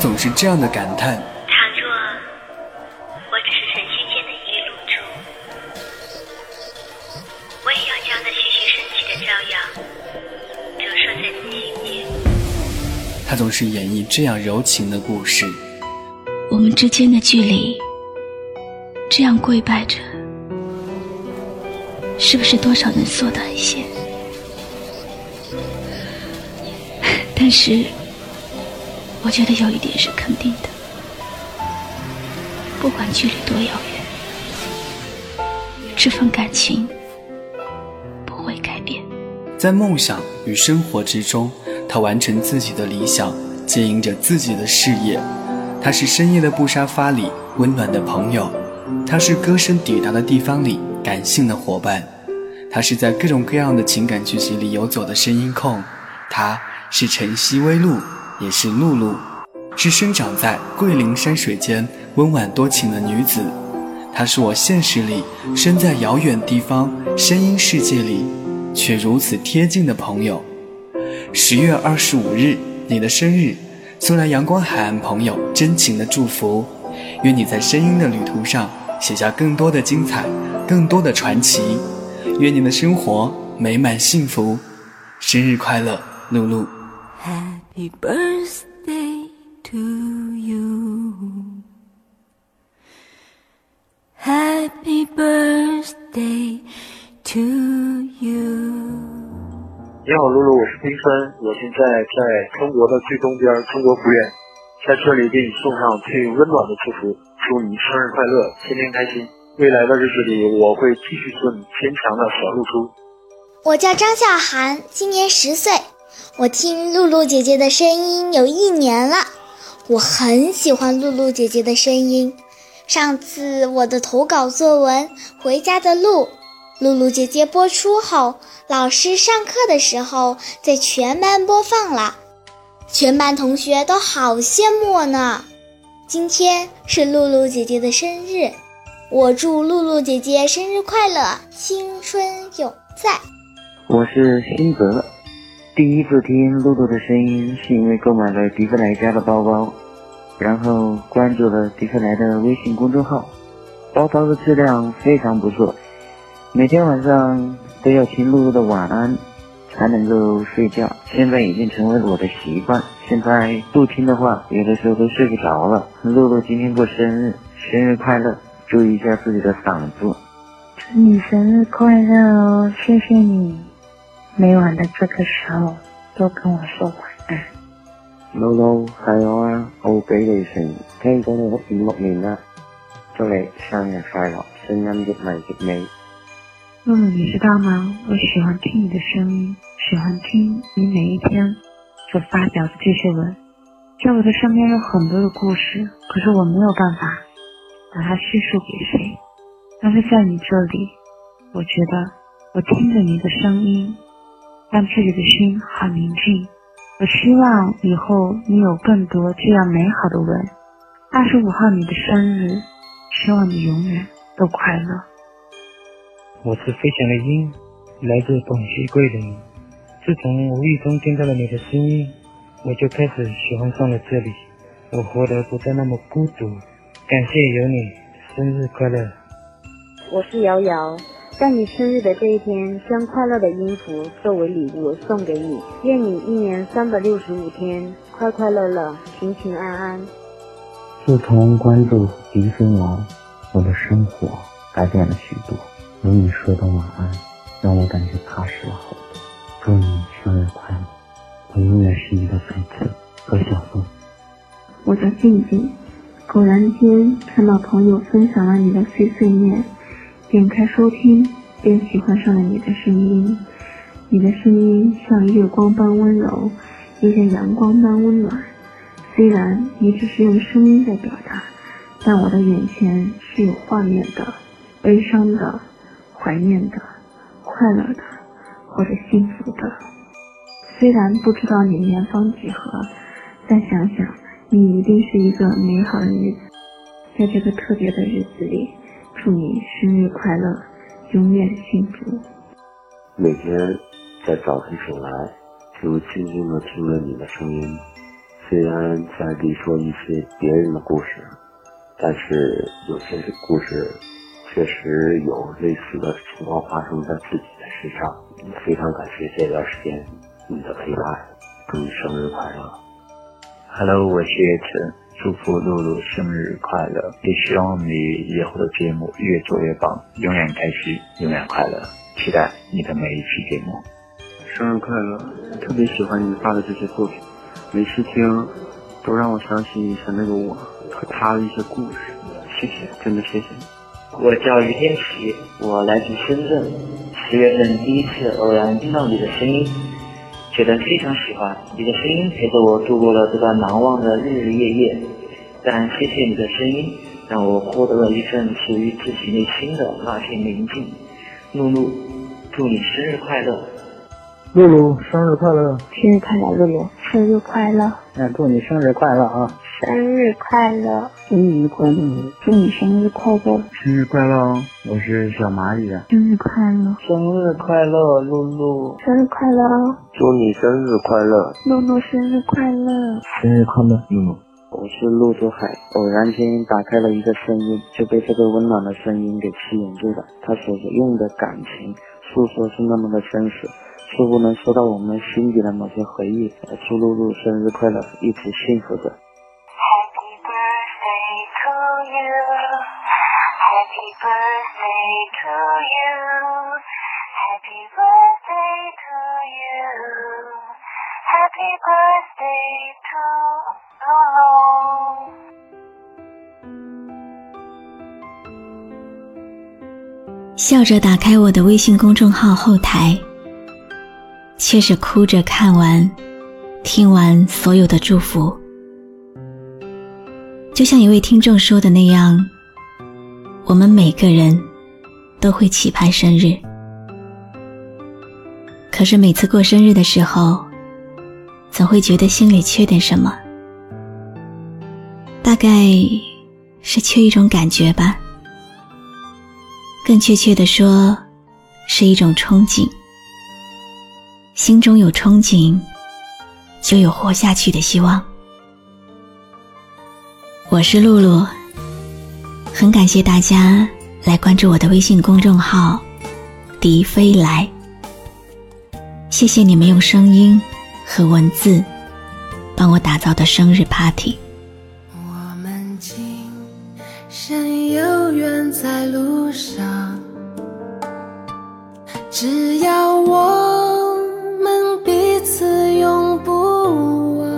总是这样的感叹：倘若我只是尘虚间的一粒露珠，我也要将那徐徐升起的朝阳折射在你心间。他总是演绎这样柔情的故事。我们之间的距离，这样跪拜着，是不是多少能缩短一些？但是，我觉得有一点是肯定的，不管距离多遥远，这份感情不会改变。在梦想与生活之中，他完成自己的理想，经营着自己的事业。他是深夜的布沙发里温暖的朋友，他是歌声抵达的地方里感性的伙伴，他是在各种各样的情感剧集里游走的声音控，他是晨曦微露，也是露露，是生长在桂林山水间温婉多情的女子，她是我现实里身在遥远地方声音世界里却如此贴近的朋友。十月二十五日，你的生日。送来阳光海岸朋友真情的祝福，愿你在声音的旅途上写下更多的精彩，更多的传奇。愿你的生活美满幸福，生日快乐，露露。Happy birthday to you. Happy birthday to you. 你好，露露，我是冰川，我现在在中国的最东边，中国福源，在这里给你送上最温暖的祝福，祝你生日快乐，天天开心。未来的日子里，我会继续做你坚强的小露珠。我叫张笑涵，今年十岁，我听露露姐姐的声音有一年了，我很喜欢露露姐姐的声音。上次我的投稿作文《回家的路》。露露姐姐播出后，老师上课的时候在全班播放了，全班同学都好羡慕我呢。今天是露露姐姐的生日，我祝露露姐姐生日快乐，青春永在。我是辛泽，第一次听露露的声音是因为购买了迪克莱家的包包，然后关注了迪克莱的微信公众号，包包的质量非常不错。每天晚上都要听露露的晚安，才能够睡觉。现在已经成为了我的习惯。现在不听的话，有的时候都睡不着了。露露今天过生日，生日快乐！注意一下自己的嗓子。祝你生日快乐哦！谢谢你，每晚的这个时候都跟我说晚安。露露係我啊，奧比利城，聽講你都五六年啦，祝你生日快樂，聲音越嚟越美。露露，你知道吗？我喜欢听你的声音，喜欢听你每一天所发表的这些文。在我的身边有很多的故事，可是我没有办法把它叙述给谁。但是在你这里，我觉得我听着你的声音，让自己的心很宁静。我希望以后你有更多这样美好的吻。二十五号你的生日，希望你永远都快乐。我是飞翔的鹰，来自广西桂林。自从无意中听到了你的声音，我就开始喜欢上了这里。我活得不再那么孤独。感谢有你，生日快乐！我是瑶瑶，在你生日的这一天，将快乐的音符作为礼物送给你。愿你一年三百六十五天快快乐乐，平平安安。自从关注迪芬王，我的生活改变了许多。有你说的晚安，让我感觉踏实了好多。祝你生日快乐！我永远是你的粉丝和小凤。我叫静静，偶然间看到朋友分享了你的碎碎念，点开收听，便喜欢上了你的声音。你的声音像月光般温柔，又像阳光般温暖。虽然你只是用声音在表达，但我的眼前是有画面的，悲伤的。怀念的、快乐的或者幸福的，虽然不知道你年方几何，但想想你一定是一个美好的日子。在这个特别的日子里，祝你生日快乐，永远幸福。每天在早晨醒来，就静静的听着你的声音，虽然在里说一些别人的故事，但是有些故事确实有类似的情况发生在自己的身上。非常感谢这段时间你的陪伴，祝你生日快乐。Hello，我是叶晨，祝福露露生日快乐，也希望你以后的节目越做越棒，永远开心，永远快乐，期待你的每一期节目。生日快乐！特别喜欢你发的这些作品，每次听都让我想起以前那个我和他的一些故事。谢谢，真的谢谢你。我叫于天琪，我来自深圳。十月份第一次偶然听到你的声音，觉得非常喜欢。你的声音陪着我度过了这段难忘的日日夜夜。但谢谢你的声音，让我获得了一份属于自己内心的那片宁静。露露，祝你生日快乐！露露，生日快乐！生日快乐，露露，生日快乐！那祝你生日快乐啊！生日快乐！生日快乐！祝你生日快乐！生日快乐！我是小蚂蚁。生日快乐！生日快乐，露露！生日快乐！祝你生日快乐！露露生日快乐！生日快乐，露露！我是陆祖海，偶然间打开了一个声音，就被这个温暖的声音给吸引住了。他所用的感情诉说是那么的真实。似乎能说到我们心底的某些回忆。祝露露生日快乐，一直幸福着。笑着打开我的微信公众号后台。却是哭着看完、听完所有的祝福，就像一位听众说的那样，我们每个人都会期盼生日，可是每次过生日的时候，总会觉得心里缺点什么，大概是缺一种感觉吧，更确切的说，是一种憧憬。心中有憧憬，就有活下去的希望。我是露露，很感谢大家来关注我的微信公众号“笛飞来”。谢谢你们用声音和文字帮我打造的生日 party。生有缘在路上，只要我们。彼此永不忘，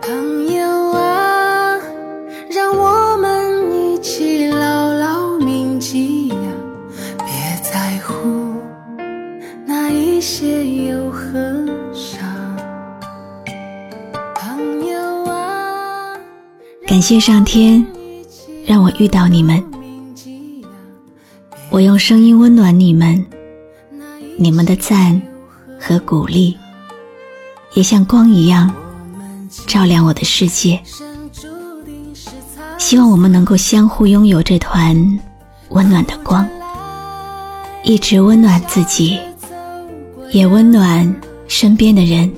朋友啊，让我们一起牢牢铭记呀，别在乎那一些忧和伤。朋友啊，感谢上天让我遇到你们，我用声音温暖你们，你们的赞。和鼓励，也像光一样照亮我的世界。希望我们能够相互拥有这团温暖的光，一直温暖自己，也温暖身边的人。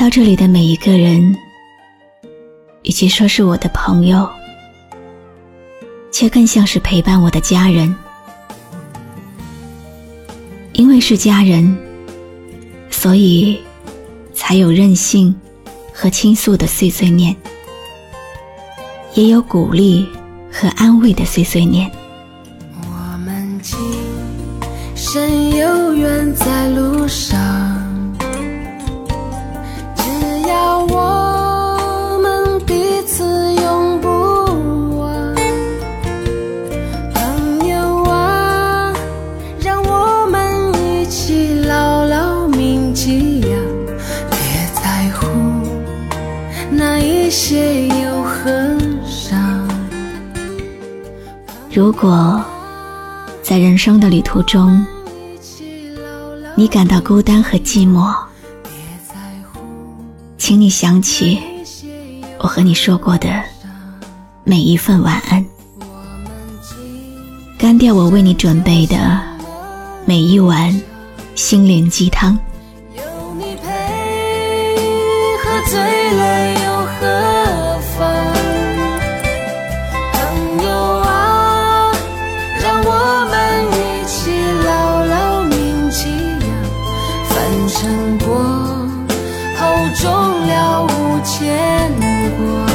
到这里的每一个人，与其说是我的朋友，却更像是陪伴我的家人。因为是家人，所以才有任性和倾诉的碎碎念，也有鼓励和安慰的碎碎念。我们今生有缘在路如果在人生的旅途中，你感到孤单和寂寞，请你想起我和你说过的每一份晚安，干掉我为你准备的每一碗心灵鸡汤。凡尘过后终了无牵挂。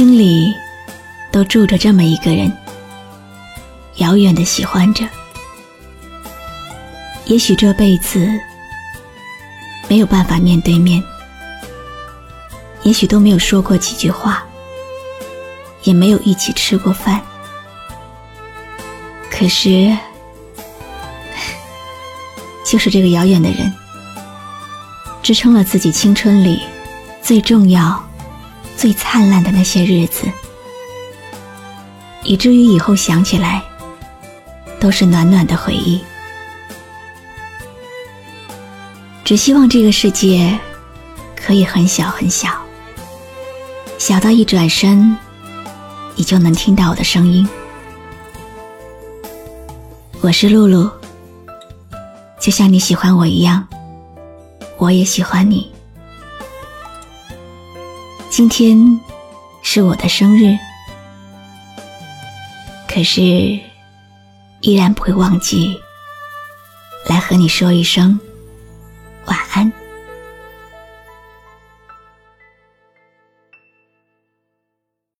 心里都住着这么一个人，遥远的喜欢着。也许这辈子没有办法面对面，也许都没有说过几句话，也没有一起吃过饭。可是，就是这个遥远的人，支撑了自己青春里最重要。最灿烂的那些日子，以至于以后想起来，都是暖暖的回忆。只希望这个世界可以很小很小，小到一转身，你就能听到我的声音。我是露露，就像你喜欢我一样，我也喜欢你。今天是我的生日，可是依然不会忘记来和你说一声晚安。